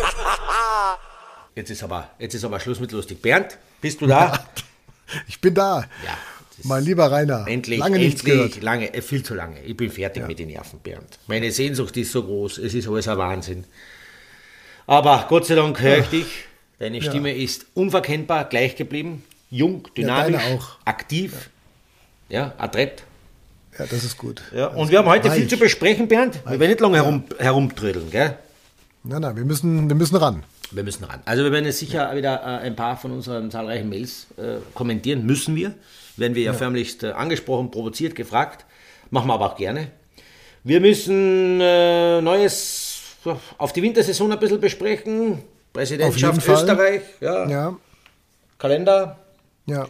Jetzt ist aber, jetzt ist aber Schluss mit lustig. Bernd, bist du da? Ich bin da. Ja. Mein lieber Rainer. Endlich, lange nichts endlich, gehört. lange, äh, viel zu lange. Ich bin fertig mit den Nerven, Bernd. Meine Sehnsucht ist so groß, es ist alles ein Wahnsinn. Aber Gott sei Dank höre ich dich. Deine Stimme ist unverkennbar gleich geblieben. Jung, dynamisch, auch. aktiv, ja, adrett. Ja, das ist gut. Ja, und wir haben heute viel Reich. zu besprechen, Bernd. Wir werden nicht lange herum, herumtrödeln, gell? Nein, nein, wir müssen, wir müssen ran. Wir müssen ran. Also wir werden jetzt sicher wieder äh, ein paar von unseren zahlreichen Mails äh, kommentieren. Müssen wir. Werden wir ja, förmlichst äh, angesprochen, provoziert, gefragt. Machen wir aber auch gerne. Wir müssen äh, Neues auf die Wintersaison ein bisschen besprechen. Präsidentschaft. Österreich, ja, Ja, Kalender. ja.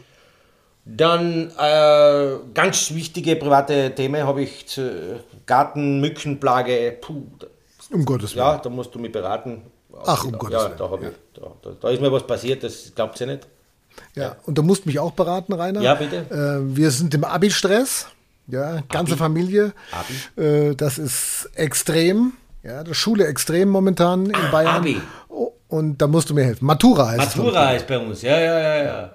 Dann äh, ganz wichtige private Themen habe ich zu Garten, Mückenplage. Puh, Um Gottes Willen. ja, da musst du mich beraten. Ach, um ja, Gottes ja, Willen. da, hab ich, da, da, da ist mir was passiert, das glaubt ihr nicht. Ja, und du musst mich auch beraten, Rainer. Ja, bitte. Äh, wir sind im Abi-Stress. Ja, ganze Abi. Familie. Abi. Äh, das ist extrem. Ja, das Schule extrem momentan in Bayern. Ah, Abi. Oh, und da musst du mir helfen. Matura heißt es. Matura ist bei uns, ja, ja, ja, ja.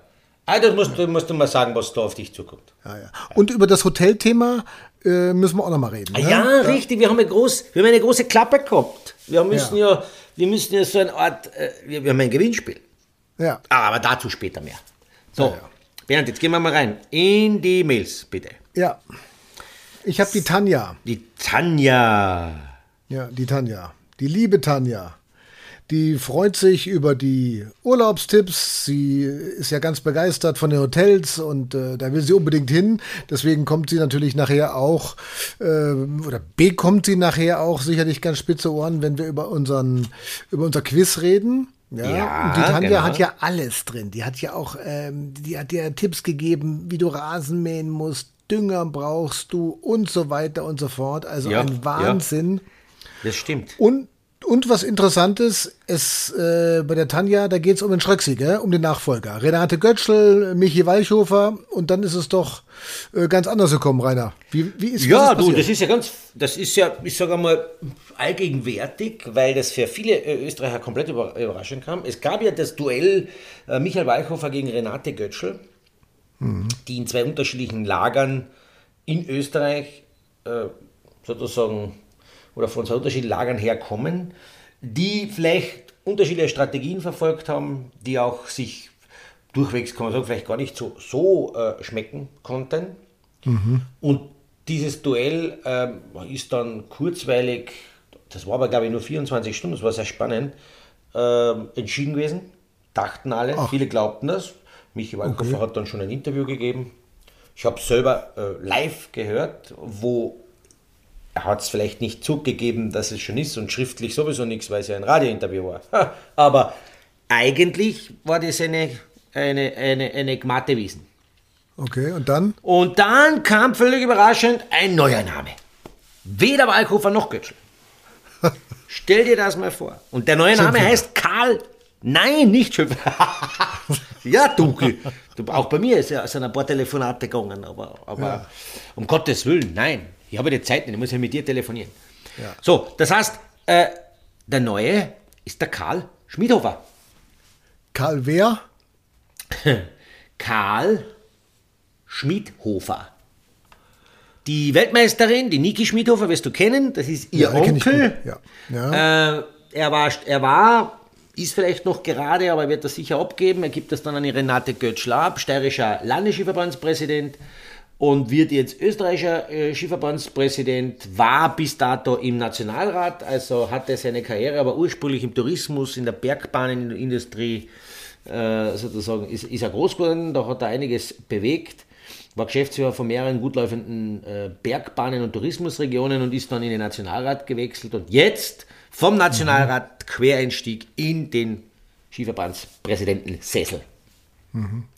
Ah, das musst, du- musst du mal sagen, was da auf dich zukommt. Ja, ja. Und über das Hotelthema äh, müssen wir auch noch mal reden. Ah, ne? ja, richtig, wir haben, eine groß, wir haben eine große Klappe gehabt. Wir müssen ja, wir müssen ja so eine Art, äh, wir, wir haben ein Gewinnspiel. Ja. Aber dazu später mehr. So, Ja, ja. Bernd, jetzt gehen wir mal rein. In die Mails, bitte. ja. Ich habe die Tanja. Die Tanja. Ja, die Tanja. Die liebe Tanja. Die freut sich über die Urlaubstipps. Sie ist ja ganz begeistert von den Hotels und äh, da will sie unbedingt hin. Deswegen kommt sie natürlich nachher auch, äh, oder bekommt sie nachher auch sicherlich ganz spitze Ohren, wenn wir über, unseren, über unser Quiz reden. Ja, Ja, und die Tanja genau. hat ja alles drin. Die hat ja auch, ähm, die hat dir Tipps gegeben, wie du Rasen mähen musst, Dünger brauchst du und so weiter und so fort. Also Ja, ein ja. Wahnsinn. Das stimmt. Und, und was Interessantes ist äh, bei der Tanja, da geht es um den Schröcksy, gell? um den Nachfolger. Renate Götschel, Michi Weichhofer und dann ist es doch äh, ganz anders gekommen, Rainer. Wie, wie ist Ja, ist du, das ist ja ganz, das ist ja, ich sage einmal, allgegenwärtig, weil das für viele äh, Österreicher komplett über, überraschend kam. Es gab ja das Duell äh, Michael Weichhofer gegen Renate Götschel, die in zwei unterschiedlichen Lagern in Österreich äh, sozusagen oder von zwei unterschiedlichen Lagern herkommen, die vielleicht unterschiedliche Strategien verfolgt haben, die auch sich durchwegs, kann man sagen, vielleicht gar nicht so, so äh, schmecken konnten. Und dieses Duell ähm, ist dann kurzweilig, das war aber glaube ich nur 24 Stunden, das war sehr spannend, ähm, entschieden gewesen. Dachten alle, viele glaubten das. Michi Walkofer hat dann schon ein Interview gegeben. Ich habe selber äh, live gehört, wo hat es vielleicht nicht zugegeben, dass es schon ist und schriftlich sowieso nichts, weil es ja ein Radiointerview war. Aber eigentlich war das eine, eine, eine, eine Gmatte Wiesen. Okay, und dann? Und dann kam völlig überraschend ein neuer Name. Weder Walkofer noch Götzl. Stell dir das mal vor. Und der neue Name heißt Karl. Nein, nicht schön. ja, dunkel. Du, auch bei mir ist ja sind ein paar Telefonate gegangen, aber, aber um Gottes Willen, nein. Ich habe die Zeit nicht, ich muss ja mit dir telefonieren. Ja. So, das heißt, äh, der neue ist der Karl Schmidhofer. Karl Wehr? Karl Schmidhofer. Die Weltmeisterin, die Niki Schmidhofer, wirst du kennen, das ist ihr Ja, Onkel. Ja. Ja. Äh, er, war, er war, ist vielleicht noch gerade, aber er wird das sicher abgeben. Er gibt das dann an die Renate Götzl ab, steirischer Landesskiverbandspräsident und wird jetzt österreichischer äh, Skiverbandspräsident, war bis dato im Nationalrat, also hatte seine Karriere aber ursprünglich im Tourismus, in der Bergbahnindustrie äh, sozusagen, ist, ist er groß geworden, da hat er einiges bewegt, war Geschäftsführer von mehreren gut laufenden äh, Bergbahnen und Tourismusregionen und ist dann in den Nationalrat gewechselt und jetzt vom Nationalrat Quereinstieg in den Skiverbandspräsidentensessel.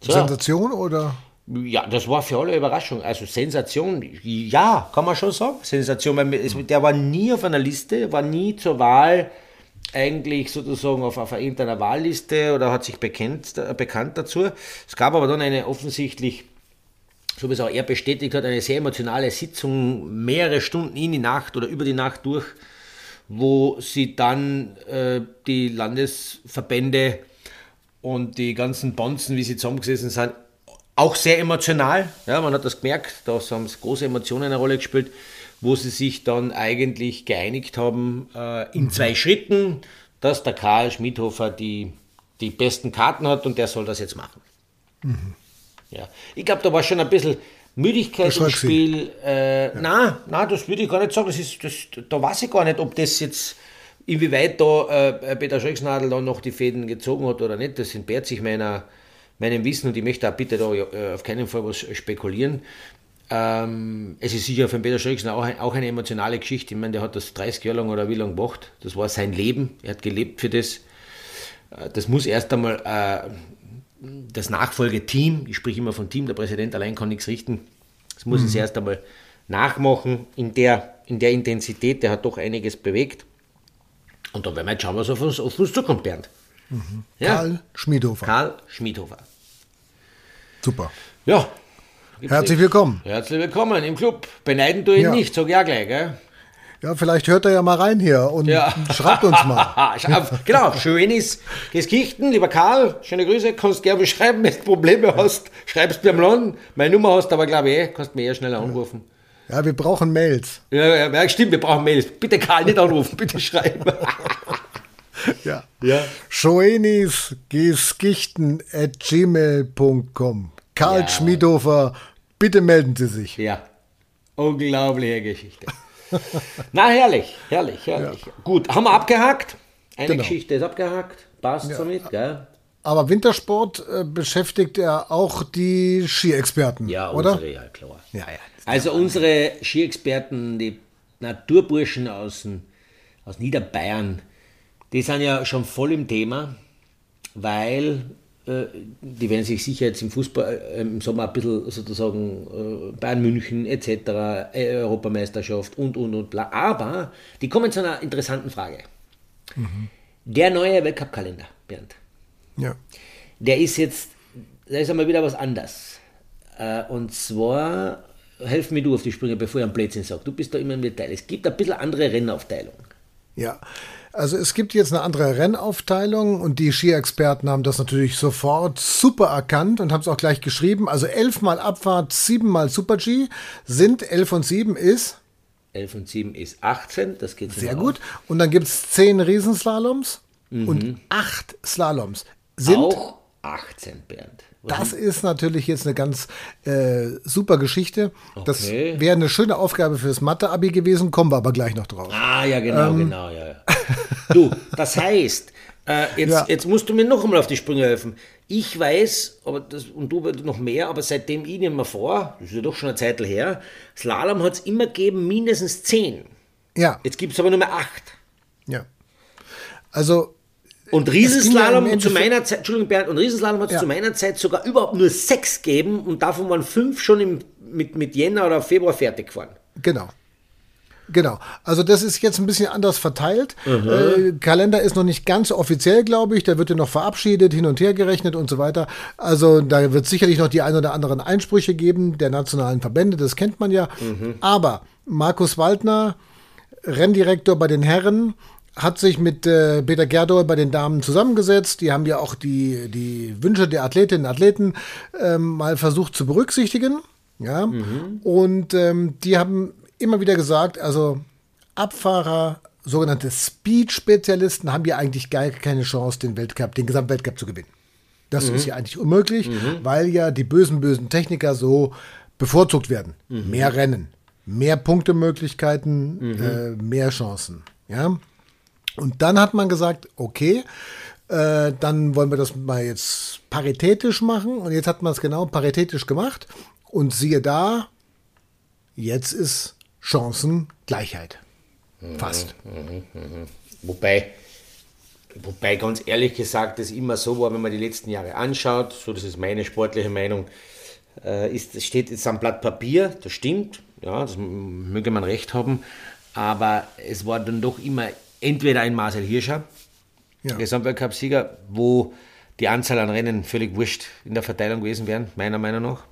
So. Sensation oder? Ja, das war für alle Überraschung. Also Sensation, ja, kann man schon sagen. Sensation, weil es, der war nie auf einer Liste, war nie zur Wahl eigentlich sozusagen auf, auf einer interner Wahlliste oder hat sich bekannt, bekannt dazu. Es gab aber dann eine offensichtlich, so wie es auch er bestätigt hat, eine sehr emotionale Sitzung, mehrere Stunden in die Nacht oder über die Nacht durch, wo sie dann äh, die Landesverbände und die ganzen Bonzen, wie sie zusammengesessen sind, auch sehr emotional. Ja, man hat das gemerkt, da haben große Emotionen eine Rolle gespielt, wo sie sich dann eigentlich geeinigt haben äh, in mhm. zwei Schritten, dass der Karl Schmidhofer die, die besten Karten hat und der soll das jetzt machen. Mhm. Ja. Ich glaube, da war schon ein bisschen Müdigkeit im Spiel. Äh, ja. Nein, nein, das würde ich gar nicht sagen. Das ist, das, da weiß ich gar nicht, ob das jetzt, inwieweit da äh, Peter Schrecksnadel da noch die Fäden gezogen hat oder nicht. Das entbehrt sich meiner, meinem Wissen und ich möchte auch bitte da äh, auf keinen Fall was spekulieren. Ähm, es ist sicher für Peter Schrecksner auch, ein, auch, eine emotionale Geschichte. Ich meine, der hat das 30 Jahre lang oder wie lange gemacht. Das war sein Leben. Er hat gelebt für das. Äh, das muss erst einmal äh, das Nachfolgeteam, ich spreche immer von Team, der Präsident allein kann nichts richten, das muss mhm. es erst einmal nachmachen in der, in der Intensität, der hat doch einiges bewegt. Und dann werden wir jetzt schauen, was auf uns, auf uns zukommt, Bernd. Mhm. Ja? Karl Schmiedhofer. Karl Schmiedhofer. Super. Ja. Herzlich willkommen. Herzlich willkommen im Club. Beneiden du ihn ja. nicht, sag ja gleich, gell? Ja, vielleicht hört er ja mal rein hier und ja. schreibt uns mal. genau, Schönis Geskichten, lieber Karl, schöne Grüße, kannst gerne beschreiben, wenn du Probleme hast, schreibst mir am Land. Meine Nummer hast du aber, glaube ich, eh, kannst mir eher schneller anrufen. Ja, wir brauchen Mails. Ja, ja, stimmt, wir brauchen Mails. Bitte Karl, nicht anrufen, bitte schreiben. ja. ja. Schoenisgeskichten at gmail.com. Karl ja. Schmiedhofer, bitte melden Sie sich. Ja, unglaubliche Geschichte. Na, herrlich, herrlich, herrlich. Ja. Gut, haben wir abgehakt. Eine genau. Geschichte ist abgehakt. Passt ja. somit, gell? Aber Wintersport äh, beschäftigt ja auch die Skiexperten, ja, oder? Unsere, ja, klar. Ja, ja, also unsere Skiexperten, die Naturburschen aus, aus Niederbayern, die sind ja schon voll im Thema, weil äh, die werden sich sicher jetzt im Fußball äh, im Sommer ein bisschen sozusagen äh, Bayern München etc., Europameisterschaft und und und bla. Aber die kommen zu einer interessanten Frage. Mhm. Der neue Weltcup-Kalender, Bernd. Ja. Der ist jetzt, da ist einmal wieder was anders. Und zwar, helf mir du auf die Sprünge, bevor ich am Blödsinn sage. Du bist da immer im Detail. Es gibt ein bisschen andere Rennaufteilung. Ja, also es gibt jetzt eine andere Rennaufteilung und die Ski-Experten haben das natürlich sofort super erkannt und haben es auch gleich geschrieben. Also elfmal Abfahrt, siebenmal Super-G sind elf und sieben ist 11 und 7 ist 18, das geht Sehr gut. Und dann gibt es 10 Riesenslaloms mhm. und 8 Slaloms. Sind auch 18, Bernd. Das ist natürlich jetzt eine ganz äh, super Geschichte. Okay. Das wäre eine schöne Aufgabe fürs Mathe-Abi gewesen, kommen wir aber gleich noch drauf. Ah, ja, genau, ähm. genau, ja. Du, das heißt, äh, jetzt, ja. jetzt musst du mir noch einmal auf die Sprünge helfen. Ich weiß, aber das, und du noch mehr, aber seitdem ich nicht mehr vor, das ist ja doch schon eine Zeit her, Slalom hat es immer gegeben, mindestens 10. Ja. Jetzt gibt es aber nur mehr 8. Ja. Also und Riesenslalom zu meiner Zeit, Entschuldigung Bernd, und Riesenslalom hat es ja. zu meiner Zeit sogar überhaupt nur sechs gegeben und davon waren fünf schon im, mit, mit Jänner oder Februar fertig geworden. Genau. Genau. Also das ist jetzt ein bisschen anders verteilt. Mhm. Äh, Kalender ist noch nicht ganz offiziell, glaube ich. Der wird ja noch verabschiedet, hin und her gerechnet und so weiter. Also da wird sicherlich noch die ein oder anderen Einsprüche geben der nationalen Verbände. Das kennt man ja. Mhm. Aber Markus Waldner, Renndirektor bei den Herren, hat sich mit äh, Peter Gerdol bei den Damen zusammengesetzt. Die haben ja auch die, die Wünsche der Athletinnen und Athleten ähm, mal versucht zu berücksichtigen. Ja. Mhm. Und ähm, die haben immer wieder gesagt, also Abfahrer, sogenannte Speed-Spezialisten, haben ja eigentlich gar keine Chance, den Weltcup, den Gesamtweltcup zu gewinnen. Das mhm. ist ja eigentlich unmöglich, mhm. weil ja die bösen, bösen Techniker so bevorzugt werden. Mhm. Mehr Rennen, mehr Punktemöglichkeiten, mhm. äh, mehr Chancen. Ja. Und dann hat man gesagt, okay, äh, dann wollen wir das mal jetzt paritätisch machen. Und jetzt hat man es genau paritätisch gemacht. Und siehe da, jetzt ist Chancengleichheit. Fast. Mhm, mh, mh. Wobei, wobei ganz ehrlich gesagt, es immer so war, wenn man die letzten Jahre anschaut, so das ist meine sportliche Meinung, äh, ist, steht jetzt am Blatt Papier, das stimmt, ja, das möge man recht haben, aber es war dann doch immer entweder ein Marcel Hirscher, ja. Gesamtweltcup-Sieger, wo die Anzahl an Rennen völlig wurscht in der Verteilung gewesen wären, meiner Meinung nach.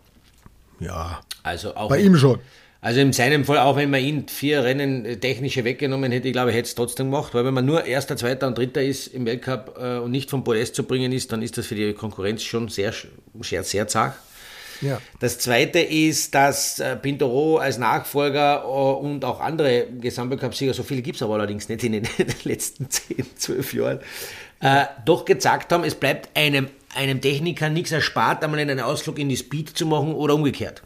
Ja. Also auch bei ihm schon. Also in seinem Fall, auch wenn man ihn vier Rennen äh, technische weggenommen hätte, ich glaube, ich hätte es trotzdem gemacht, weil wenn man nur Erster, Zweiter und Dritter ist im Weltcup äh, und nicht vom Podest zu bringen ist, dann ist das für die Konkurrenz schon sehr, sehr, sehr zart. Ja. Das zweite ist, dass äh, Pintoro als Nachfolger äh, und auch andere Gesamtweltcup-Sieger, so viele gibt es aber allerdings nicht in den letzten 10, 12 Jahren, äh, doch gezeigt haben, es bleibt einem, einem Techniker nichts erspart, einmal einen Ausflug in die Speed zu machen oder umgekehrt.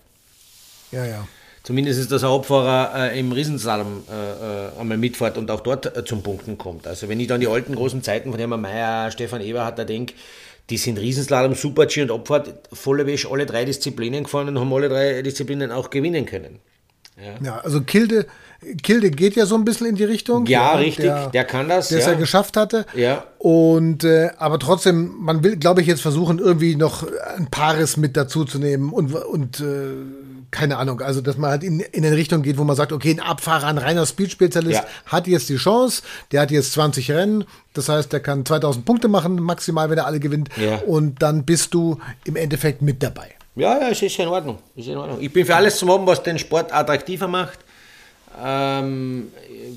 Ja, ja. Zumindest ist das ein Hauptfahrer äh, im Riesenslalom äh, äh, einmal mitfährt und auch dort zum Punkten kommt. Also wenn ich dann die alten großen Zeiten von Hermann Mayer, Stefan Eberhardt da denke, die sind Riesenslalom, Super-G und Abfahrt volle Wäsche alle drei Disziplinen gefahren und haben alle drei Disziplinen auch gewinnen können. Ja, ja also Kilde, Kilde geht ja so ein bisschen in die Richtung. Ja, ja richtig, der, der, kann das. Der es ja geschafft hatte. Ja. Und äh, aber trotzdem, man will, glaube ich, jetzt versuchen, irgendwie noch ein Paares mit dazu zu nehmen und, und äh, keine Ahnung, also dass man halt in, in eine Richtung geht, wo man sagt, okay, ein Abfahrer, ein reiner Speed-Spezialist ja. hat jetzt die Chance, der hat jetzt 20 Rennen, das heißt, der kann 2000 Punkte machen, maximal, wenn er alle gewinnt. Ja. Und dann bist du im Endeffekt mit dabei. Ja, ja, es ist ja in Ordnung. Ist in Ordnung. Ich bin für alles zum haben, was den Sport attraktiver macht. Ähm,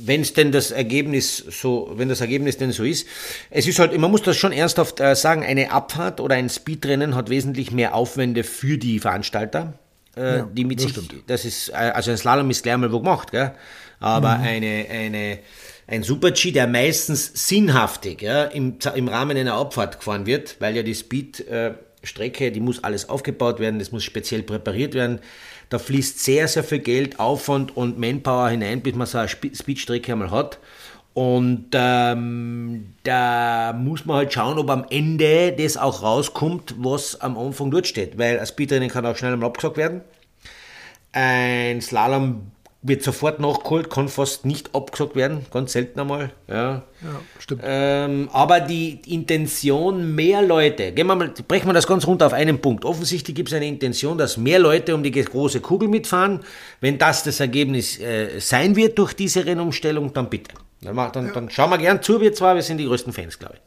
wenn es denn das Ergebnis so, wenn das Ergebnis denn so ist. Es ist halt, man muss das schon ernsthaft äh, sagen, eine Abfahrt oder ein Speedrennen hat wesentlich mehr Aufwände für die Veranstalter. Äh, ja, die mit das sich, stimmt. das ist, äh, also ein Slalom ist gleich mal wo gemacht, gell? aber mhm. eine, eine, ein Super-G, der meistens sinnhaftig ja, im, im Rahmen einer Abfahrt gefahren wird, weil ja die Speed-Strecke, äh, die muss alles aufgebaut werden, das muss speziell präpariert werden. Da fließt sehr, sehr viel Geld, Aufwand und Manpower hinein, bis man so eine Speedstrecke einmal hat. Und ähm, da muss man halt schauen, ob am Ende das auch rauskommt, was am Anfang dort steht. Weil ein Speedrennen kann auch schnell einmal abgesagt werden. Ein Slalom wird sofort nachgeholt, kann fast nicht abgesagt werden, ganz selten einmal. Ja, ja stimmt. Ähm, aber die Intention, mehr Leute, gehen wir mal, brechen wir das ganz runter auf einen Punkt. Offensichtlich gibt es eine Intention, dass mehr Leute um die große Kugel mitfahren. Wenn das das Ergebnis äh, sein wird durch diese Rennumstellung, dann bitte. Dann, dann, ja. dann schauen wir gern zu, wir zwei, wir sind die größten Fans, glaube ich.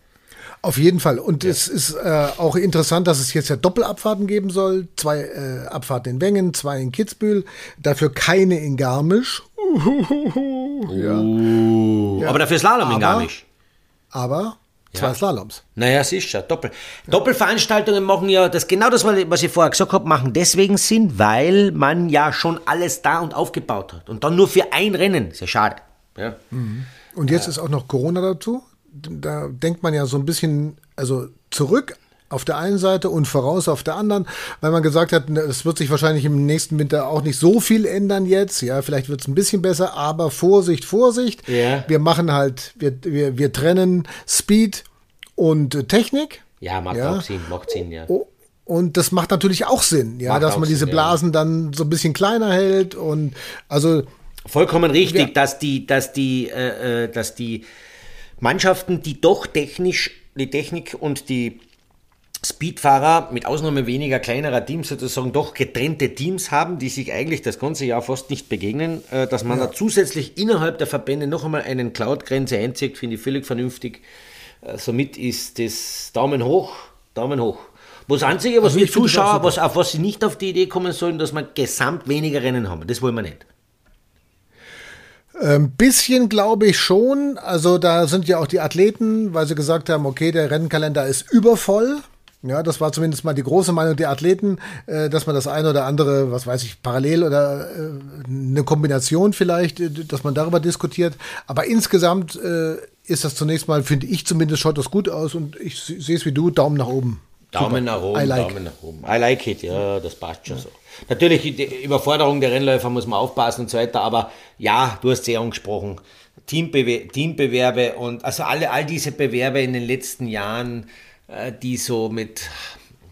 Auf jeden Fall. Und ja. es ist äh, auch interessant, dass es jetzt ja Doppelabfahrten geben soll. Zwei äh, Abfahrten in Wengen, zwei in Kitzbühel, dafür keine in Garmisch. Uh, ja. ja. Aber dafür Slalom aber, in Garmisch. Aber zwei Slaloms. Naja, sicher, Doppel. Doppelveranstaltungen machen ja, das genau das, was ich vorher gesagt habe, machen deswegen Sinn, weil man ja schon alles da und aufgebaut hat. Und dann nur für ein Rennen. Ist ja schade. Ja. Mhm. Und jetzt ist auch noch Corona dazu. Da denkt man ja so ein bisschen, also zurück auf der einen Seite und voraus auf der anderen, weil man gesagt hat, es wird sich wahrscheinlich im nächsten Winter auch nicht so viel ändern jetzt. Ja, vielleicht wird es ein bisschen besser, aber Vorsicht, Vorsicht. Ja. Wir machen halt, wir, wir, wir trennen Speed und Technik. Ja, macht ja. auch Sinn, macht Sinn, ja. Und das macht natürlich auch Sinn, ja, macht dass man diese Blasen ja. dann so ein bisschen kleiner hält und also Vollkommen richtig, ja. dass die, dass die, äh, äh, dass die Mannschaften, die doch technisch die Technik und die Speedfahrer mit Ausnahme weniger kleinerer Teams sozusagen doch getrennte Teams haben, die sich eigentlich das ganze Jahr fast nicht begegnen, äh, dass man ja. da zusätzlich innerhalb der Verbände noch einmal eine Cloud-Grenze einzieht, finde ich völlig vernünftig. Äh, somit ist das Daumen hoch, Daumen hoch. Das Einzige, was also wir Zuschauer, was, auf was sie nicht auf die Idee kommen sollen, dass man gesamt weniger Rennen haben. Das wollen wir nicht. Ein bisschen glaube ich schon. Also da sind ja auch die Athleten, weil sie gesagt haben, okay, der Rennkalender ist übervoll. Ja, das war zumindest mal die große Meinung der Athleten, äh, dass man das eine oder andere, was weiß ich, parallel oder äh, eine Kombination vielleicht, äh, dass man darüber diskutiert. Aber insgesamt ist das zunächst mal, finde ich zumindest, schaut das gut aus und ich sehe es wie du, Daumen nach oben. Daumen nach oben, like. Daumen nach oben. I like it, ja, das passt schon ja. so. Natürlich, die Überforderung der Rennläufer muss man aufpassen und so weiter, aber ja, du hast sehr angesprochen. Teambewer Teambewerbe und also alle, all diese Bewerbe in den letzten Jahren, äh, die so mit,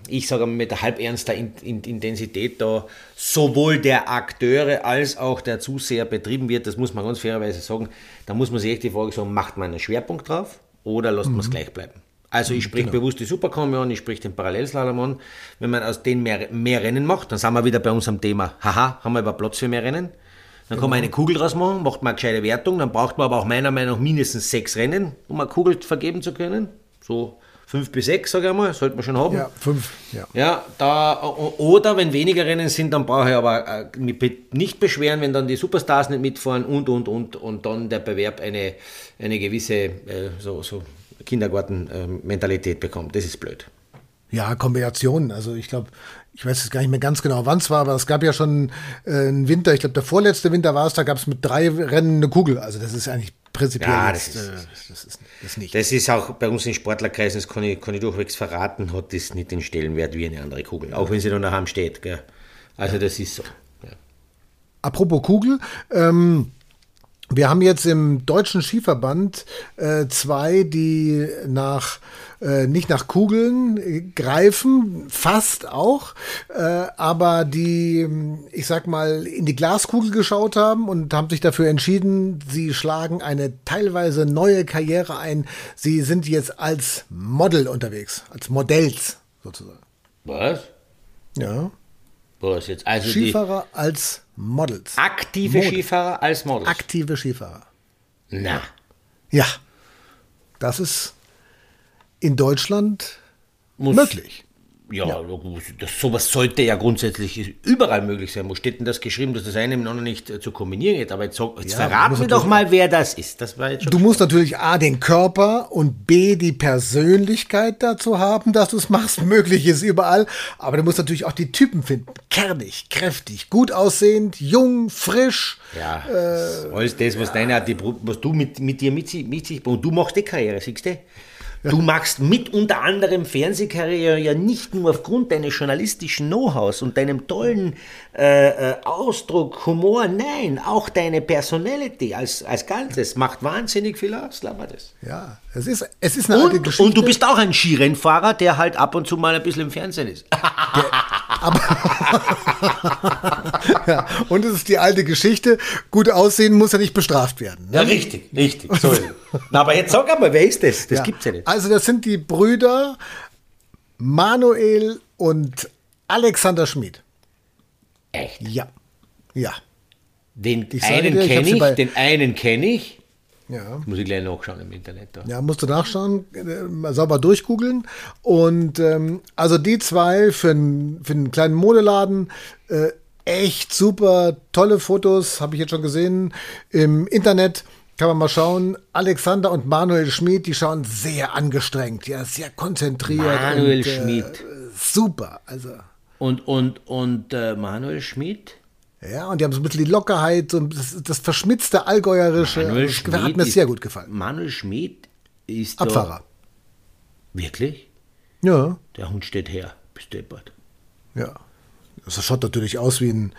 ich sage mal, mit halbernster Intensität da sowohl der Akteure als auch der Zuseher betrieben wird, das muss man ganz fairerweise sagen, da muss man sich echt die Frage sagen, macht man einen Schwerpunkt drauf oder lässt mhm. man es gleich bleiben? Also ich sprich genau. bewusst die Superkombi an, ich sprich den Parallelslalom an. Wenn man aus denen mehr, mehr Rennen macht, dann sind wir wieder bei unserem Thema, haha, haben wir über Platz für mehr Rennen. Dann kann man genau. eine Kugel draus machen, macht man eine gescheite Wertung, dann braucht man aber auch meiner Meinung nach mindestens sechs Rennen, um eine Kugel vergeben zu können. So fünf bis sechs, sage ich mal, sollte man schon haben. Ja, fünf, ja. Ja, da, oder wenn weniger Rennen sind, dann brauche ich aber äh, mich nicht beschweren, wenn dann die Superstars nicht mitfahren und, und, und, und dann der Bewerb eine, eine gewisse äh, so, so Kindergarten-Mentalität bekommt. Das ist blöd. Ja, Kombinationen. Also ich glaube, ich weiß jetzt gar nicht mehr ganz genau, wann es war, aber es gab ja schon äh, einen Winter, ich glaube, der vorletzte Winter war es, da gab es mit drei Rennen eine Kugel. Also das ist eigentlich prinzipiell Ja, jetzt, das ist- äh, das ist, das nicht. Das ist auch bei uns in Sportlerkreisen, das kann ich, kann ich durchwegs verraten, hat das nicht den Stellenwert wie eine andere Kugel. Auch wenn sie dann daheim steht. Gell? Also das ist so. Ja. Apropos Kugel, ähm, wir haben jetzt im Deutschen Skiverband äh, zwei, die nach äh, nicht nach Kugeln äh, greifen, fast auch, äh, aber die, ähm, ich sag mal, in die Glaskugel geschaut haben und haben sich dafür entschieden, sie schlagen eine teilweise neue Karriere ein. Sie sind jetzt als Model unterwegs, als Modells sozusagen. Was? Ja. Was jetzt? Also Skifahrer als Models. aktive Mode. Skifahrer als Models? Aktive Skifahrer. Na. Ja, das ist in Deutschland Muss, möglich. Ja, Das, sowas sollte ja grundsätzlich überall möglich sein. Wo steht denn das geschrieben, dass das eine mit dem anderen nicht äh, zu kombinieren geht? Aber jetzt, jetzt Ja, verraten wir doch mal, wer das ist. Das war jetzt schon Du musst natürlich A, den Körper und B, die Persönlichkeit dazu haben, dass du es machst. Möglich ist überall. Aber du musst natürlich auch die Typen finden. Kernig, kräftig, gut aussehend, jung, frisch. Ja, alles das, was deine die, was du mit, mit dir mit, mit sich und du machst die Karriere, siehst du? Du machst mit unter anderem Fernsehkarriere ja nicht nur aufgrund deines journalistischen Know-hows und deinem tollen äh, äh, Ausdruck, Humor, nein, auch deine Personality als, als Ganzes macht wahnsinnig viel aus, glaub mir das. Ja, es ist, es ist eine alte Und, Geschichte. und du bist auch ein Skirennfahrer, der halt ab und zu mal ein bisschen im Fernsehen ist. ja, und es ist die alte Geschichte. Gut aussehen muss ja nicht bestraft werden. Ne? Ja, richtig, richtig. So. Na, aber jetzt sag einmal, wer ist das? Das Ja. gibt's ja nicht. Also das sind die Brüder Manuel und Alexander Schmid. Echt? Ja. Ja. Den sage einen kenne ich, den einen kenne ich. Ja. Muss ich gleich nachschauen im Internet. Da. Ja, musst du nachschauen, äh, sauber durchgoogeln. Und ähm, also die zwei für, n- für einen kleinen Modeladen, äh, echt super, tolle Fotos, habe ich jetzt schon gesehen im Internet. Kann man mal schauen. Alexander und Manuel Schmid, die schauen sehr angestrengt, ja, sehr konzentriert. Manuel und, Schmid. Äh, super, also. Und, und, und äh, Manuel Schmidt? Ja, und die haben so ein bisschen die Lockerheit, so das, das verschmitzte Allgäuerische. Manuel Schmid hat mir ist- sehr gut gefallen. Manuel Schmidt ist Abfahrer. Wirklich? Ja. Der Hund steht her. Bist deppert. Ja. Das schaut natürlich aus wie ein,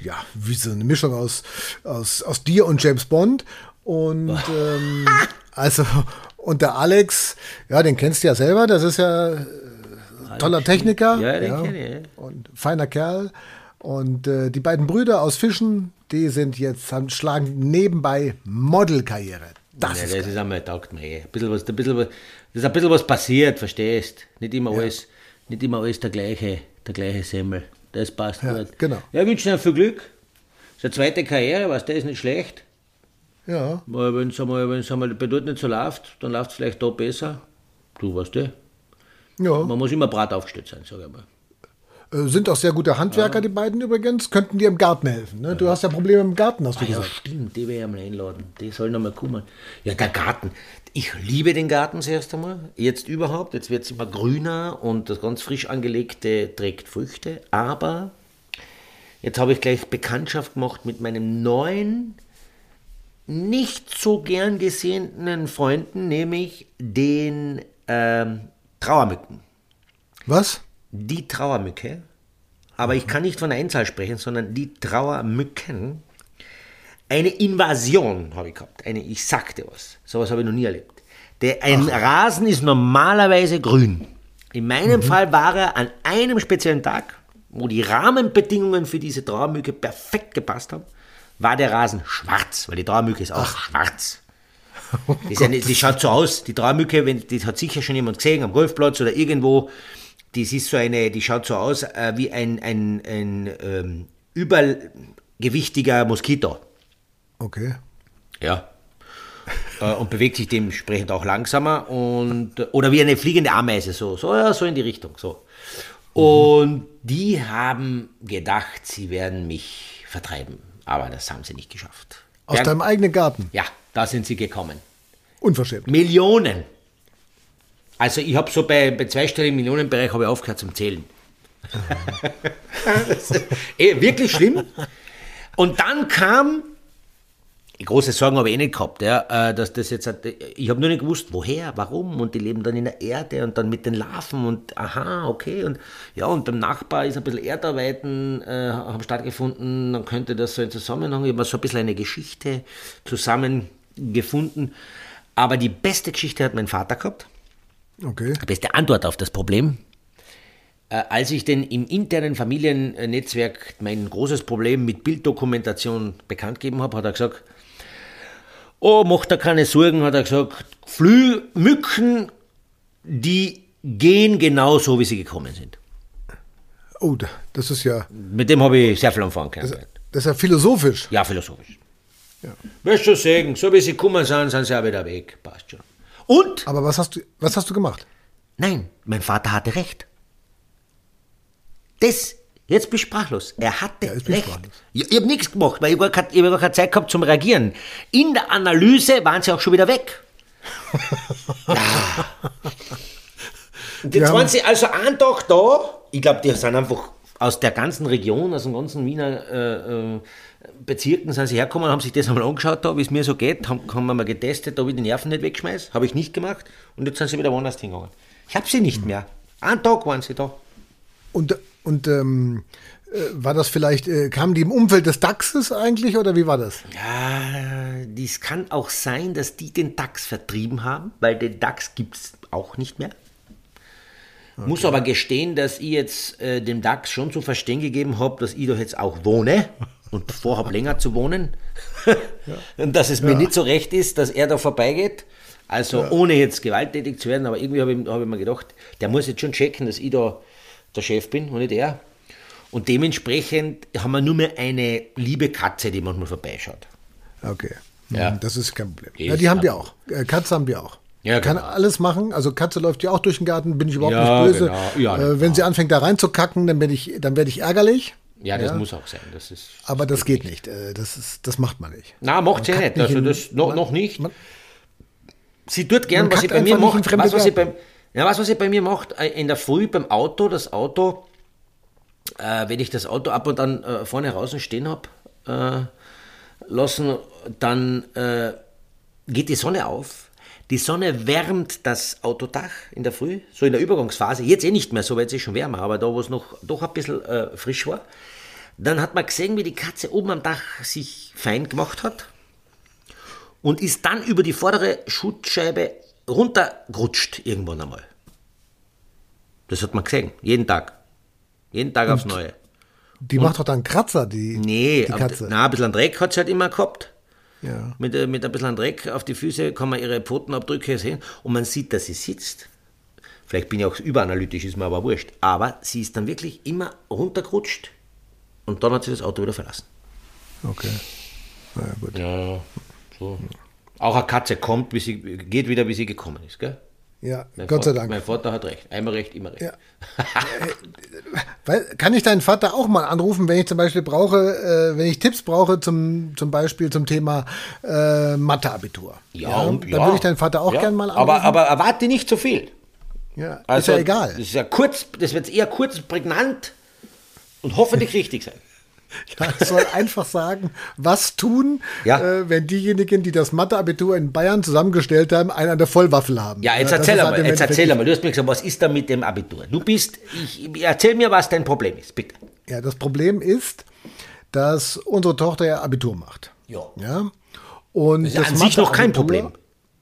ja, wie so eine Mischung aus, aus, aus dir und James Bond. Und ähm, also, und der Alex, ja, den kennst du ja selber, das ist ja äh, toller Techniker. Ja, den kenn ich, ja. Und feiner Kerl. Und äh, die beiden Brüder aus Fischen, die sind jetzt, haben, schlagen nebenbei Modelkarriere. Das ja, ist das ist einmal taugt mir eh. Ein bisschen was, ein bisschen was, das ist ein bisschen was passiert, verstehst? Nicht immer alles, nicht immer alles der gleiche, der gleiche Semmel. Das passt Ja, gut. genau. Ja, ich wünsche dir viel Glück. Seine zweite Karriere, was der ist nicht schlecht. ja. Wenn es einmal, wenn's einmal bei dort nicht so läuft, dann läuft es vielleicht da besser. Du weißt du, ja. man muss immer brat aufgestellt sein, sag ich mal. Äh, Sind auch sehr gute Handwerker, die beiden übrigens. Könnten dir im Garten helfen. Ne? Du hast ja Probleme im Garten, hast du Ah, ja, gesagt. stimmt, die will ich einmal einladen. Die sollen einmal kommen. Ja, der Garten. Ich liebe den Garten zuerst einmal. Jetzt überhaupt. Jetzt wird es immer grüner und das ganz frisch angelegte trägt Früchte. Aber jetzt habe ich gleich Bekanntschaft gemacht mit meinem neuen, nicht so gern gesehenen Freunden, nämlich den ähm, Trauermücken. Was? Die Trauermücke, aber ich kann nicht von einer Einzahl sprechen, sondern die Trauermücken. Eine Invasion habe ich gehabt. Eine, ich sagte was. Sowas habe ich noch nie erlebt. Der, ein Rasen ist normalerweise grün. In meinem Fall war er an einem speziellen Tag, wo die Rahmenbedingungen für diese Trauermücke perfekt gepasst haben, war der Rasen schwarz, weil die Trauermücke ist auch schwarz. Die, ist ja nicht, die schaut so aus, die Trauermücke, wenn, die hat sicher schon jemand gesehen am Golfplatz oder irgendwo. Die ist so eine, die schaut so aus äh, wie ein, ein, ein ähm, übergewichtiger Moskito. Okay. Ja. äh, und bewegt sich dementsprechend auch langsamer und oder wie eine fliegende Ameise, so, so, ja, so in die Richtung. So. Und die haben gedacht, sie werden mich vertreiben. Aber das haben sie nicht geschafft. Aus Ja, deinem eigenen Garten. Ja, da sind sie gekommen. Unverschämt. Millionen. Also ich habe so bei, bei zweistelligen Millionenbereich habe ich aufgehört zum Zählen. eh, wirklich schlimm. Und dann kam, große Sorgen habe ich eh nicht gehabt, ja, äh, dass das jetzt, hat- ich habe nur nicht gewusst, woher, warum und die leben dann in der Erde und dann mit den Larven und aha, okay und ja und beim Nachbar ist ein bisschen Erdarbeiten äh, haben stattgefunden, dann könnte das so in Zusammenhang, ich habe so ein bisschen eine Geschichte zusammengefunden, aber die beste Geschichte hat mein Vater gehabt Okay. die beste Antwort auf das Problem. Äh, als ich denn im internen Familiennetzwerk mein großes Problem mit Bilddokumentation bekannt gegeben habe, hat er gesagt, oh, macht da keine Sorgen, hat er gesagt, Flü Mücken, die gehen genau so, wie sie gekommen sind. Oh, da- das ist ja, Mit dem habe ich sehr viel anfangen können. das ist ja philosophisch. Ja, philosophisch. Wirst du sagen, so wie sie gekommen sind, sind sie auch wieder weg. Passt schon. Und Aber was hast du, was hast du gemacht? Nein, mein Vater hatte recht. Das, jetzt bin ich sprachlos. Er hatte Ja, recht. sprachlos. Ich, ich habe nichts gemacht, weil ich gar, keine- ich gar keine Zeit gehabt zum Reagieren. In der Analyse waren sie auch schon wieder weg. ja. Und jetzt Wir waren sie also einen Tag da. Ich glaube, die sind einfach aus der ganzen Region, aus dem ganzen Wiener äh, äh, Bezirken sind sie hergekommen, haben sich das einmal angeschaut, da, wie es mir so geht, haben, haben wir mal getestet, ob ich die Nerven nicht wegschmeiß. Habe ich nicht gemacht. Und jetzt sind sie wieder woanders hingegangen. Ich habe sie nicht mehr. Einen Tag waren sie da. Und, und ähm, äh, war das vielleicht, äh, kamen die im Umfeld des DAXes eigentlich oder wie war das? Ja, dies kann auch sein, dass die den DAX vertrieben haben, weil den DAX gibt es auch nicht mehr. Muss aber gestehen, dass ich jetzt äh, dem DAX schon zu verstehen gegeben habe, dass ich da jetzt auch wohne und vorhabe länger zu wohnen. und dass es mir nicht so recht ist, dass er da vorbeigeht. Also ohne jetzt gewalttätig zu werden, aber irgendwie habe ich, hab ich mir gedacht, der muss jetzt schon checken, dass ich da der Chef bin und nicht er. Und dementsprechend haben wir nur mehr eine liebe Katze, die manchmal vorbeischaut. Okay. Ja. Hm, Das ist kein Problem. Ja, die haben wir auch. Äh, Katze haben wir auch. Ja, Kann genau. alles machen. Also Katze läuft ja auch durch den Garten, bin ich überhaupt Ja, nicht böse. genau. Ja, äh, wenn sie anfängt da reinzukacken, dann ich, dann werde ich ärgerlich. Ja, das muss auch sein. Das ist. Aber das geht nicht. Äh, Das, ist, das macht man nicht. Na, macht sie nicht. Also in- das noch, man- noch nicht. man- sie tut gern, was sie bei mir nicht in macht. Was, was sie beim, ja, was, was sie bei mir macht, äh, in der Früh beim Auto, das Auto, äh, wenn ich das Auto ab und an äh, vorne draußen stehen habe äh, lassen, dann äh, geht die Sonne auf. Die Sonne wärmt das Autodach in der Früh, so in der Übergangsphase. Jetzt eh nicht mehr, so weit ist es schon wärmer, aber da, wo es noch doch ein bisschen äh, frisch war. Dann hat man gesehen, wie die Katze oben am Dach sich fein gemacht hat und ist dann über die vordere Schutzscheibe runtergerutscht irgendwann einmal. Das hat man gesehen, jeden Tag. Jeden Tag aufs Neue. Die macht doch dann Kratzer, die, Nee, die Katze. na, ein bisschen Dreck hat sie halt immer gehabt. Ja. Mit, äh, mit ein bisschen Dreck auf die Füße kann man ihre Pfotenabdrücke sehen und man sieht, dass sie sitzt. Vielleicht bin ich auch überanalytisch, ist mir aber wurscht. Aber sie ist dann wirklich immer runtergerutscht und dann hat sie das Auto wieder verlassen. Okay. Na ja, gut. Ja, so. Auch eine Katze kommt, wie sie, geht wieder, wie sie gekommen ist, gell? Ja, Mein Gott sei Vater, Dank. Mein Vater hat recht. Einmal recht, immer recht. Ja. Weil, kann ich deinen Vater auch mal anrufen, wenn ich zum Beispiel brauche, äh, wenn ich Tipps brauche zum, zum Beispiel zum Thema äh, Mathe-Abitur? Ja, und, Dann ja. würde ich deinen Vater auch ja. gern mal anrufen. Aber, aber erwarte nicht zu viel. ja, ist Also, ja egal. Das ist ja kurz, das wird eher kurz, prägnant und hoffentlich richtig sein. Ja, ich soll einfach sagen, was tun, Ja. äh, wenn diejenigen, die das Mathe-Abitur in Bayern zusammengestellt haben, einen an der Vollwaffel haben. Ja, jetzt das erzähl halt im jetzt erzähl einmal. Du hast mir gesagt, was ist da mit dem Abitur? Du bist, ich, erzähl mir, was dein Problem ist, bitte. Ja, das Problem ist, dass unsere Tochter ja Abitur macht. Ja. Ja. Und ist ja an sich noch kein Problem.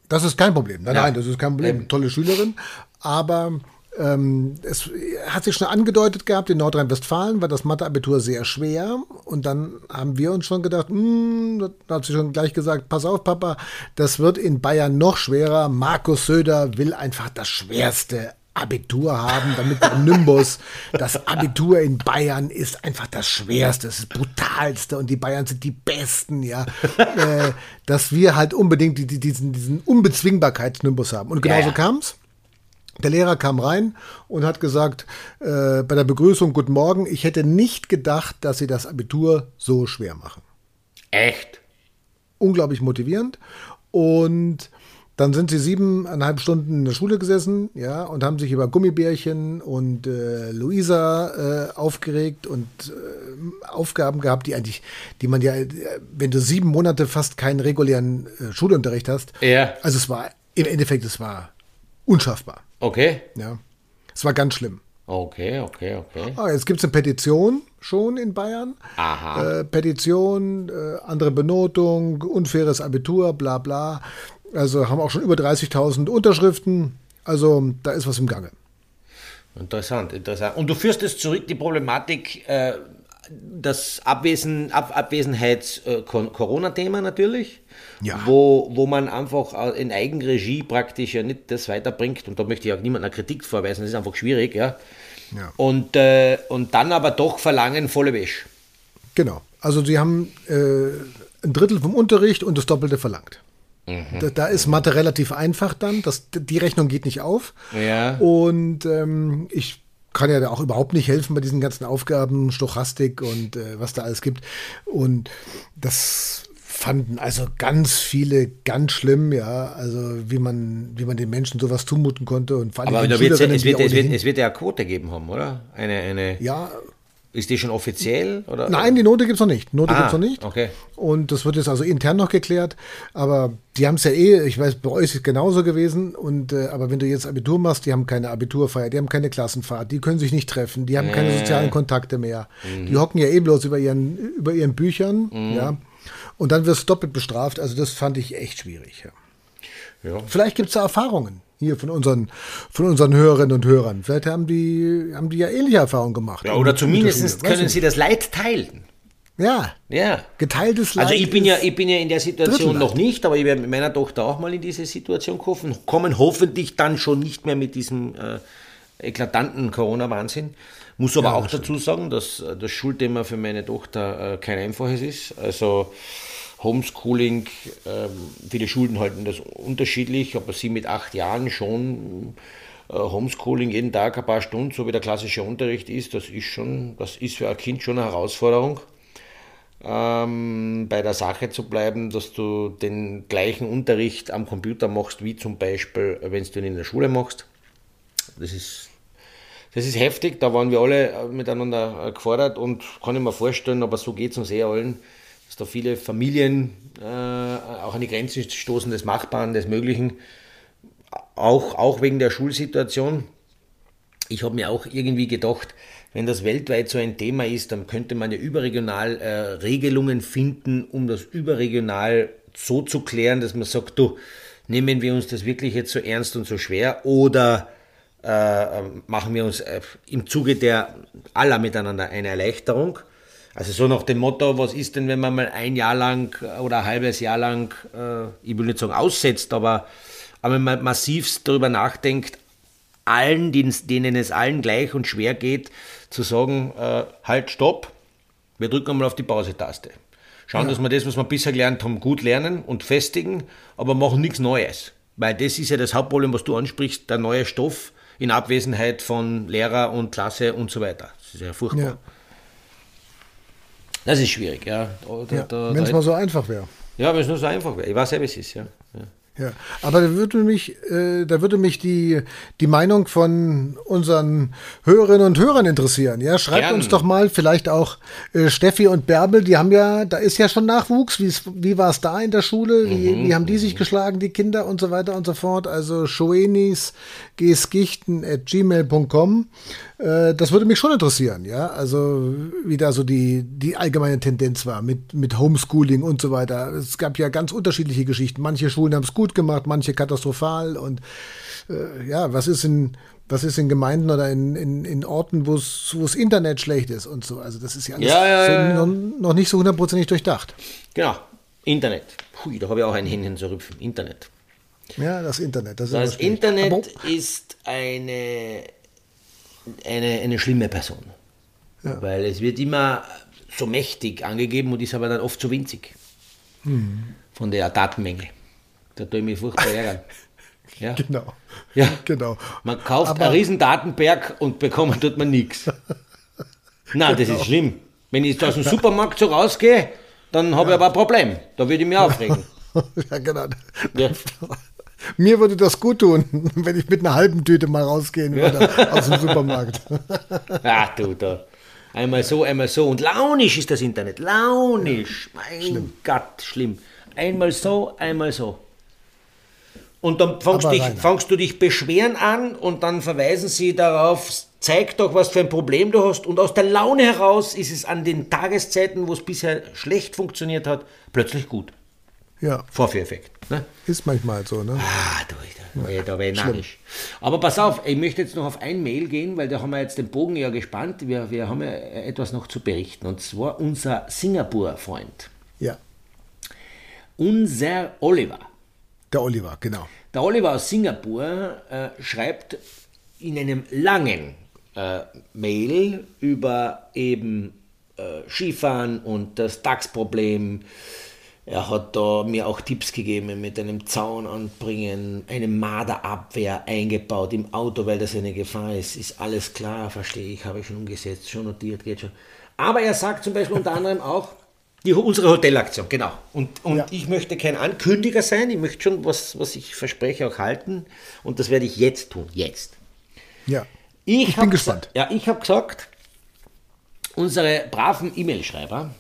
Das ist kein Problem. Nein, Ja. nein, das ist kein Problem. Tolle Schülerin. Aber ähm, es hat sich schon angedeutet gehabt, in Nordrhein-Westfalen war das Mathe-Abitur sehr schwer. Und dann haben wir uns schon gedacht, hm, da hat sie schon gleich gesagt, pass auf, Papa, das wird in Bayern noch schwerer. Markus Söder will einfach das schwerste Abitur haben, damit der Nimbus, das Abitur in Bayern ist einfach das Schwerste, das, das brutalste und die Bayern sind die Besten, ja. äh, dass wir halt unbedingt die, die, diesen, diesen Unbezwingbarkeitsnimbus haben. Und genauso ja, ja. kam es. Der Lehrer kam rein und hat gesagt, äh, bei der Begrüßung, guten Morgen, ich hätte nicht gedacht, dass Sie das Abitur so schwer machen. Echt? Unglaublich motivierend. Und dann sind sie siebeneinhalb Stunden in der Schule gesessen, ja, und haben sich über Gummibärchen und äh, Luisa äh, aufgeregt und äh, Aufgaben gehabt, die eigentlich, die man ja, wenn du sieben Monate fast keinen regulären äh, Schulunterricht hast, ja. also es war, im Endeffekt, es war unschaffbar. Okay. Ja. Es war ganz schlimm. Okay, okay, okay. Ah, jetzt gibt es eine Petition schon in Bayern. Aha. Äh, Petition, äh, andere Benotung, unfaires Abitur, bla bla. Also haben auch schon über 30.000 Unterschriften. Also da ist was im Gange. Interessant, interessant. Und du führst es zurück, die Problematik, äh, das Abwesen, Ab Abwesenheits-Corona-Thema äh, natürlich, ja. wo, wo man einfach in Eigenregie praktisch ja nicht das weiterbringt. Und da möchte ich auch niemandem eine Kritik vorweisen, das ist einfach schwierig. Ja. ja. Und, äh, und dann aber doch verlangen volle Wäsche. Genau. Also sie haben äh, ein Drittel vom Unterricht und das Doppelte verlangt. Mhm. Da, da, ist Mathe relativ einfach dann. Das, die Rechnung geht nicht auf. Ja. Und ähm, ich kann ja da auch überhaupt nicht helfen bei diesen ganzen Aufgaben, Stochastik und äh, was da alles gibt. Und das fanden also ganz viele ganz schlimm, ja, also wie man, wie man den Menschen sowas zumuten konnte und vor allem Aber es, wird, es, wird, es wird ja eine Quote geben haben, oder? Eine, eine ja, ist die schon offiziell? Oder? Nein, die Note gibt es noch nicht. Note ah, gibt es noch nicht. Okay. Und das wird jetzt also intern noch geklärt. Aber die haben es ja eh, ich weiß, bei euch ist es genauso gewesen. Und, äh, aber wenn du jetzt Abitur machst, die haben keine Abiturfeier, die haben keine Klassenfahrt, die können sich nicht treffen, die haben äh. keine sozialen Kontakte mehr. Mhm. Die hocken ja eh bloß über ihren, über ihren Büchern. Mhm. Ja. Und dann wirst du doppelt bestraft. Also das fand ich echt schwierig. Ja. Ja. Vielleicht gibt es da Erfahrungen hier von unseren, von unseren Hörerinnen und Hörern. Vielleicht haben die, haben die ja ähnliche Erfahrungen gemacht. Ja, oder zumindest können sie das Leid teilen. Ja. Ja. Geteiltes Leid. Also ich bin ja, ich bin ja in der Situation noch nicht, aber ich werde mit meiner Tochter auch mal in diese Situation kommen, kommen hoffentlich dann schon nicht mehr mit diesem äh, eklatanten Corona-Wahnsinn. Muss aber ja, auch dazu sagen, dass äh, das Schulthema für meine Tochter äh, kein einfaches ist. Also Homeschooling, ähm, viele Schulen halten das unterschiedlich, aber sie mit acht Jahren schon äh, Homeschooling jeden Tag ein paar Stunden, so wie der klassische Unterricht ist, das ist schon, das ist für ein Kind schon eine Herausforderung. Ähm, bei der Sache zu bleiben, dass du den gleichen Unterricht am Computer machst, wie zum Beispiel, wenn du ihn in der Schule machst. Das ist, das ist heftig, da waren wir alle äh, miteinander äh, gefordert und kann ich mir vorstellen, aber so geht es uns eh allen dass da viele Familien äh, auch an die Grenzen stoßen des Machbaren, des Möglichen, auch, auch wegen der Schulsituation. Ich habe mir auch irgendwie gedacht, wenn das weltweit so ein Thema ist, dann könnte man ja überregional äh, Regelungen finden, um das überregional so zu klären, dass man sagt, du, nehmen wir uns das wirklich jetzt so ernst und so schwer oder äh, machen wir uns äh, im Zuge der aller miteinander eine Erleichterung also so nach dem Motto, was ist denn, wenn man mal ein Jahr lang oder ein halbes Jahr lang, äh, ich will nicht sagen aussetzt, aber, aber wenn man massivst darüber nachdenkt, allen, denen es allen gleich und schwer geht, zu sagen, äh, halt, stopp, wir drücken mal auf die Pause-Taste. Schauen, ja. dass wir das, was wir bisher gelernt haben, gut lernen und festigen, aber machen nichts Neues. Weil das ist ja das Hauptproblem, was du ansprichst, der neue Stoff in Abwesenheit von Lehrer und Klasse und so weiter. Das ist ja furchtbar. Ja. Das ist schwierig, ja. ja wenn es mal so einfach wäre. Ja, wenn es nur so einfach wäre. Ich weiß ja, wie es ist, ja. Ja. Aber da würde mich, äh, da würde mich die, die Meinung von unseren Hörerinnen und Hörern interessieren. Ja, schreibt Gern. uns doch mal, vielleicht auch äh, Steffi und Bärbel, die haben ja, da ist ja schon Nachwuchs. wie war es da in der Schule? Wie, mhm. wie haben die sich geschlagen, die Kinder und so weiter und so fort? Also schoenis at gmail.com. Äh, das würde mich schon interessieren, ja. Also, wie da so die, die allgemeine Tendenz war mit, mit Homeschooling und so weiter. Es gab ja ganz unterschiedliche Geschichten. Manche Schulen haben es gut gemacht, manche katastrophal. Und äh, ja, was ist in, was ist in Gemeinden oder in, in, in Orten, wo das Internet schlecht ist und so. Also, das ist ja alles ja, ja, so ja, noch, noch, nicht so hundertprozentig durchdacht. Genau, Internet. Hui, da habe ich auch ein Händchen zu rüpfen. Internet. Ja, das Internet. Das, das Internet Aber ist eine, eine, eine schlimme Person. Weil es wird immer so mächtig angegeben und ist aber dann oft so winzig. Hm. Von der Datenmenge. Da tue ich mich furchtbar ärgern. Ja. Genau. Ja. genau. Man kauft aber einen riesen Datenberg und bekommen tut man nichts. Nein, genau. das ist schlimm. Wenn ich aus dem Supermarkt so rausgehe, dann habe ja. ich aber ein Problem. Da würde ich mich aufregen. ja, genau. Ja. Mir würde das gut tun, wenn ich mit einer halben Tüte mal rausgehen würde aus dem Supermarkt. Ach du, da. Einmal so, einmal so. Und launisch ist das Internet. Launisch. Mein schlimm. Gott, schlimm. Einmal so, einmal so. Und dann fangst, dich, fangst, du dich beschweren an und dann verweisen sie darauf, zeig doch, was für ein Problem du hast. Und aus der Laune heraus ist es an den Tageszeiten, wo es bisher schlecht funktioniert hat, plötzlich gut. Ja. Vorführeffekt. Ne? Ist manchmal so, ne? Ah, du, da, ja. da wäre ich Aber pass auf, ich möchte jetzt noch auf ein Mail gehen, weil da haben wir jetzt den Bogen ja gespannt. Wir, wir haben ja etwas noch zu berichten. Und zwar unser Singapur-Freund. Ja. Unser Oliver. Der Oliver, genau. Der Oliver aus Singapur äh, schreibt in einem langen äh, Mail über eben äh, Skifahren und das DAX-Problem, er hat da mir auch Tipps gegeben mit einem Zaun anbringen, eine Marderabwehr eingebaut im Auto, weil das eine Gefahr ist. Ist alles klar, verstehe ich, habe ich schon umgesetzt, schon notiert, geht schon. Aber er sagt zum Beispiel unter anderem auch, die, unsere Hotelaktion, genau. Und, und ja. ich möchte kein Ankündiger sein, ich möchte schon was, was ich verspreche, auch halten. Und das werde ich jetzt tun, jetzt. Ja. Ich, ich bin gespannt. Ja, ich habe gesagt, unsere braven E-Mail-Schreiber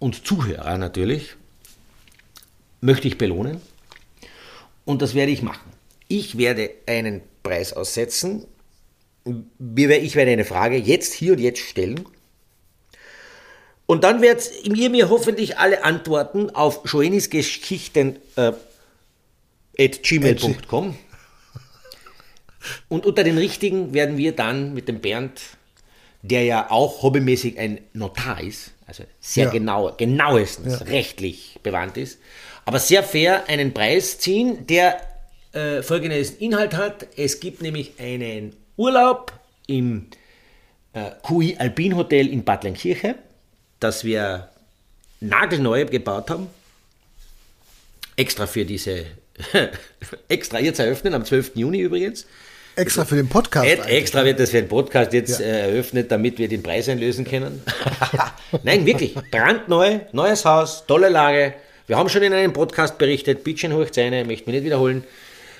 und Zuhörer natürlich, möchte ich belohnen. Und das werde ich machen. Ich werde einen Preis aussetzen. Ich werde eine Frage jetzt, hier und jetzt stellen. Und dann werdet ihr mir hoffentlich alle Antworten auf joenisgeschichten äh, at gmail.com. Und unter den richtigen werden wir dann mit dem Bernd, der ja auch hobbymäßig ein Notar ist, also sehr ja. genau, genauestens ja. rechtlich bewandt ist, aber sehr fair einen Preis ziehen, der äh, folgenden Inhalt hat. Es gibt nämlich einen Urlaub im äh, QI Alpin Hotel in Bad Lenkirche, das wir nagelneu gebaut haben. Extra für diese, extra jetzt eröffnen, am 12. Juni übrigens. Extra für den Podcast. Ed, extra wird das für den Podcast jetzt ja. äh, eröffnet, damit wir den Preis einlösen können. Nein, wirklich. Brandneu, neues Haus, tolle Lage. Wir haben schon in einem Podcast berichtet, Bitchen hoch Zähne, möchte mich nicht wiederholen.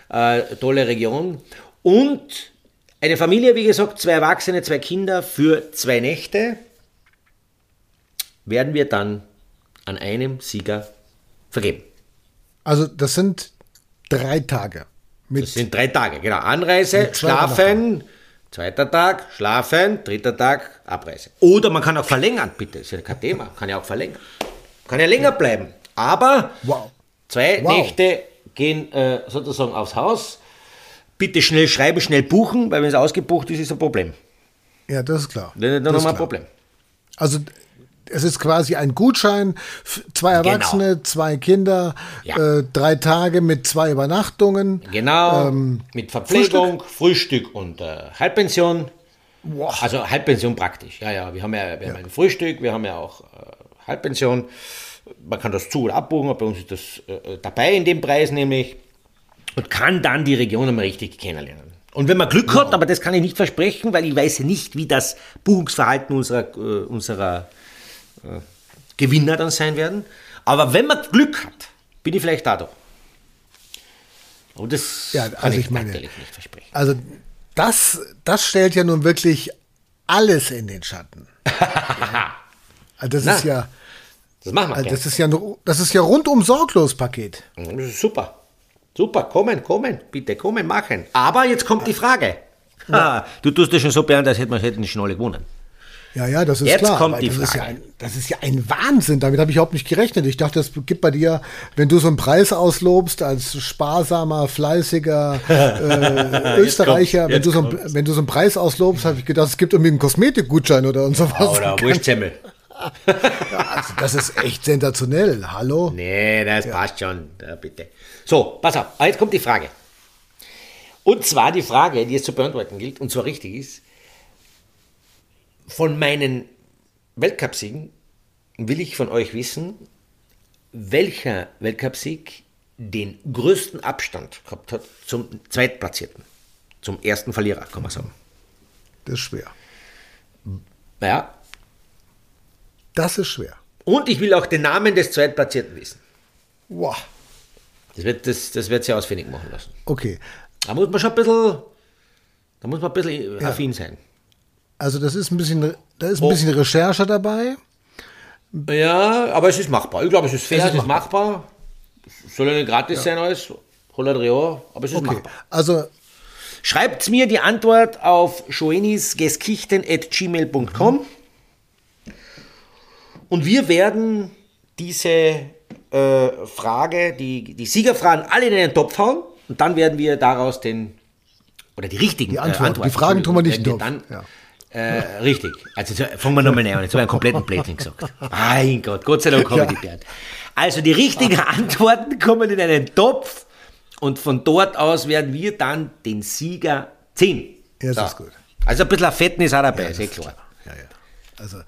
Äh, tolle Region. Und eine Familie, wie gesagt, zwei Erwachsene, zwei Kinder für zwei Nächte werden wir dann an einem Sieger vergeben. Also das sind drei Tage. das sind drei Tage, genau. Anreise, Schlafen, zweiter Tag, Schlafen, dritter Tag, Abreise. Oder man kann auch verlängern, bitte, ist ja kein Thema, kann ja auch verlängern. Kann ja länger bleiben. Aber wow. zwei wow. Nächte gehen äh, sozusagen aufs Haus. Bitte schnell schreiben, schnell buchen, weil wenn es ausgebucht ist, ist ein Problem. Ja, das ist klar. Dann, dann haben wir ein Problem. Also es ist quasi ein Gutschein, zwei genau. Erwachsene, genau. zwei Kinder, ja. äh, drei Tage mit zwei Übernachtungen. Genau, ähm, mit Verpflegung, Frühstück, Frühstück und äh, Halbpension. Wow. Also Halbpension praktisch, ja, ja. Wir haben ja, wir ja. haben ein Frühstück, wir haben ja auch äh, Halbpension man kann das zu- oder abbuchen, bei uns ist das äh, dabei in dem Preis nämlich und kann dann die Region einmal richtig kennenlernen. Und wenn man Glück hat, aber das kann ich nicht versprechen, weil ich weiß nicht, wie das Buchungsverhalten unserer, äh, unserer äh, Gewinner dann sein werden. Aber wenn man Glück hat, bin ich vielleicht da doch. Aber das ja, kann also ich, ich meine, nicht versprechen. Also das, das stellt ja nun wirklich alles in den Schatten. ja. Also das Na, ist ja das machen wir. Also das, ist ja, das ist ja rundum sorglos Paket. Super. Super, kommen, kommen, bitte kommen, machen. Aber jetzt kommt die Frage. Ja. du tust das schon so beantworten, als hätten wir hätten schon alle gewonnen. Ja, ja, das ist Jetzt klar. kommt die das Frage. Ist ja ein, das ist ja ein Wahnsinn. Damit habe ich überhaupt nicht gerechnet. Ich dachte, das gibt bei dir, wenn du so einen Preis auslobst als sparsamer, fleißiger äh, Österreicher, wenn, du so einen, wenn du so einen Preis auslobst, habe ich gedacht, es gibt irgendwie einen Kosmetikgutschein oder und sowas. Oder Wurstsemmel. also das ist echt sensationell. Hallo? Nee, das ja. passt schon. Ja, bitte. So, pass auf. Jetzt kommt die Frage. Und zwar die Frage, die jetzt zu beantworten gilt, und zwar richtig ist, von meinen Weltcupsiegen will ich von euch wissen, welcher Weltcupsieg den größten Abstand gehabt hat zum Zweitplatzierten, zum ersten Verlierer, kann man sagen. Das ist schwer. Ja. Das ist schwer. Und ich will auch den Namen des Zweitplatzierten wissen. Wow. Das wird, das, das wird sie ausfindig machen lassen. Okay. Da muss man schon ein bisschen, da muss man ein bisschen ja. affin sein. Also das ist ein bisschen, da ist ein oh. bisschen Recherche dabei. Ja, aber es ist machbar. Ich glaube, es ist fair, es ist, es ist machbar. machbar. Soll ja nicht gratis ja. sein alles, 100 Euro, aber es ist okay. machbar. Also Schreibt mir die Antwort auf schoenisgeskichten.gmail.com mhm. und wir werden diese äh, Frage, die, die Siegerfragen alle in den Topf hauen und dann werden wir daraus den, oder die richtigen die Antwort, äh, Antworten, die Fragen tun wir nicht in dann, ja. Äh, richtig. Also fangen wir nochmal an. Jetzt habe ich einen kompletten Blödsinn gesagt. Mein Gott, Gott sei Dank habe ich ja. Also die richtigen Antworten kommen in einen Topf und von dort aus werden wir dann den Sieger ziehen. Ja, das so. ist gut. Also ein bisschen ein Fetten ist auch dabei, ja, ist eh klar. Ja, ja. Also,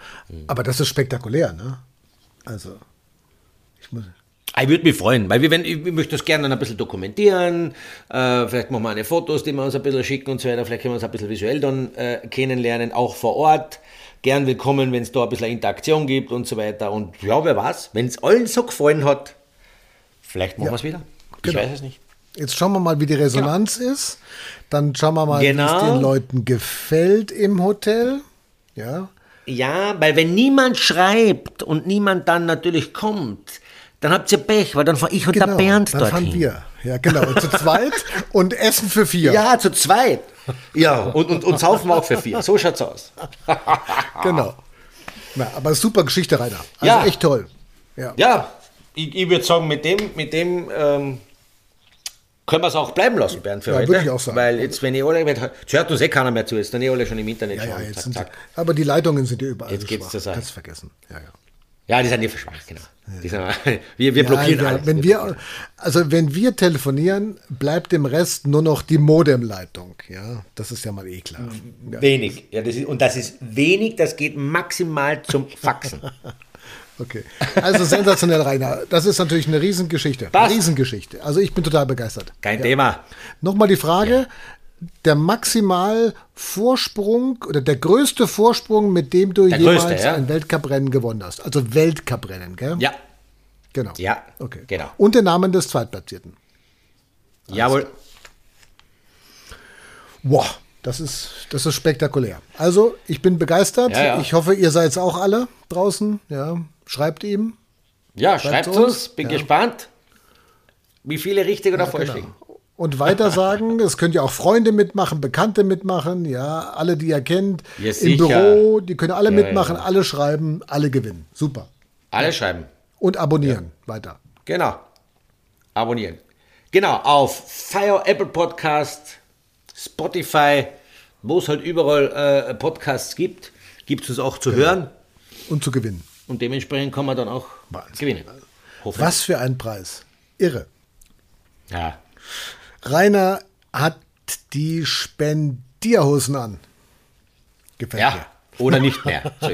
aber das ist spektakulär, ne? Also, ich muss. Ich würde mich freuen, weil wir, wenn, ich möchte das gerne ein bisschen dokumentieren. Äh, vielleicht machen wir eine Fotos, die wir uns ein bisschen schicken und so weiter. Vielleicht können wir uns ein bisschen visuell dann äh, kennenlernen, auch vor Ort. Gern willkommen, wenn es da ein bisschen Interaktion gibt und so weiter. Und ja, wer weiß, wenn es allen so gefallen hat, vielleicht machen ja. wir es wieder. Ich genau. weiß es nicht. Jetzt schauen wir mal, wie die Resonanz genau. ist. Dann schauen wir mal, genau. wie es den Leuten gefällt im Hotel. Ja. Ja, weil wenn niemand schreibt und niemand dann natürlich kommt, dann habt ihr Pech, weil dann fahre ich und genau, der Bernd dann dorthin. fahren wir. Ja, genau. Und zu zweit und Essen für vier. Ja, zu zweit. Ja, und, und, und saufen auch für vier. So schaut's aus. genau. Na, aber super Geschichte, Rainer. Also ja. echt toll. Ja, ja ich, ich würde sagen, mit dem, mit dem ähm, können wir es auch bleiben lassen, Bernd, für ja, heute. Würde ich auch sagen. Weil jetzt, wenn ihr alle, jetzt hört uns eh keiner mehr zu, jetzt dann eh alle schon im Internet ja, schauen. Ja, zack, zack. Sie, aber die Leitungen sind ja überall Jetzt geht's zur Sache. Kannst vergessen. Ja, ja. Ja, die sind ja verschwach, genau. Ja. Sind, wir, wir blockieren ja, alles. Wenn wir, also wenn wir telefonieren, bleibt dem Rest nur noch die Modemleitung. Ja, das ist ja mal eh klar. Wenig. Ja, das ist, und das ist wenig, das geht maximal zum Faxen. Okay. Also sensationell, Rainer. Das ist natürlich eine Riesengeschichte. Passt. Riesengeschichte. Also ich bin total begeistert. Kein ja. Thema. Nochmal die Frage. Der Maximalvorsprung oder der größte Vorsprung, mit dem du der jemals größte, ja? ein Weltcuprennen gewonnen hast. Also Weltcuprennen, gell? Ja. Genau. Ja. Okay. Genau. Und der Name des Zweitplatzierten. Alles Jawohl. Boah, das ist, das ist spektakulär. Also, ich bin begeistert. Ja, ja. Ich hoffe, ihr seid es auch alle draußen. Ja, schreibt ihm. Ja, schreibt, schreibt uns. Bin ja. gespannt, wie viele richtig oder falsch genau. Und weiter sagen, es könnt ja auch Freunde mitmachen, Bekannte mitmachen, ja, alle, die ihr kennt, ja, im Büro, die können alle mitmachen, alle schreiben, alle gewinnen. Super. Alle schreiben. Und abonnieren. Weiter. Genau. Abonnieren. Genau, auf Fire Apple Podcast Spotify, wo es halt überall äh, Podcasts gibt, gibt es uns auch zu genau. hören. Und zu gewinnen. Und dementsprechend kann man dann auch Wahnsinn. gewinnen. Was für ein Preis. Irre. Ja. Rainer hat die Spendierhosen an. Gefällt ja. mir. Oder nicht mehr.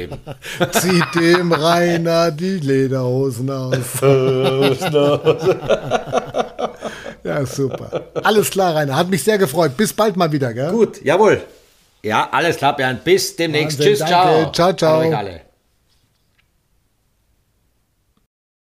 Zieht dem Rainer die Lederhosen aus. Ja, super. Alles klar, Rainer. Hat mich sehr gefreut. Bis bald mal wieder, gell? Gut, jawohl. Ja, alles klar, Bernd. Bis demnächst. Wahnsinn, Tschüss, danke. ciao. Ciao, ciao.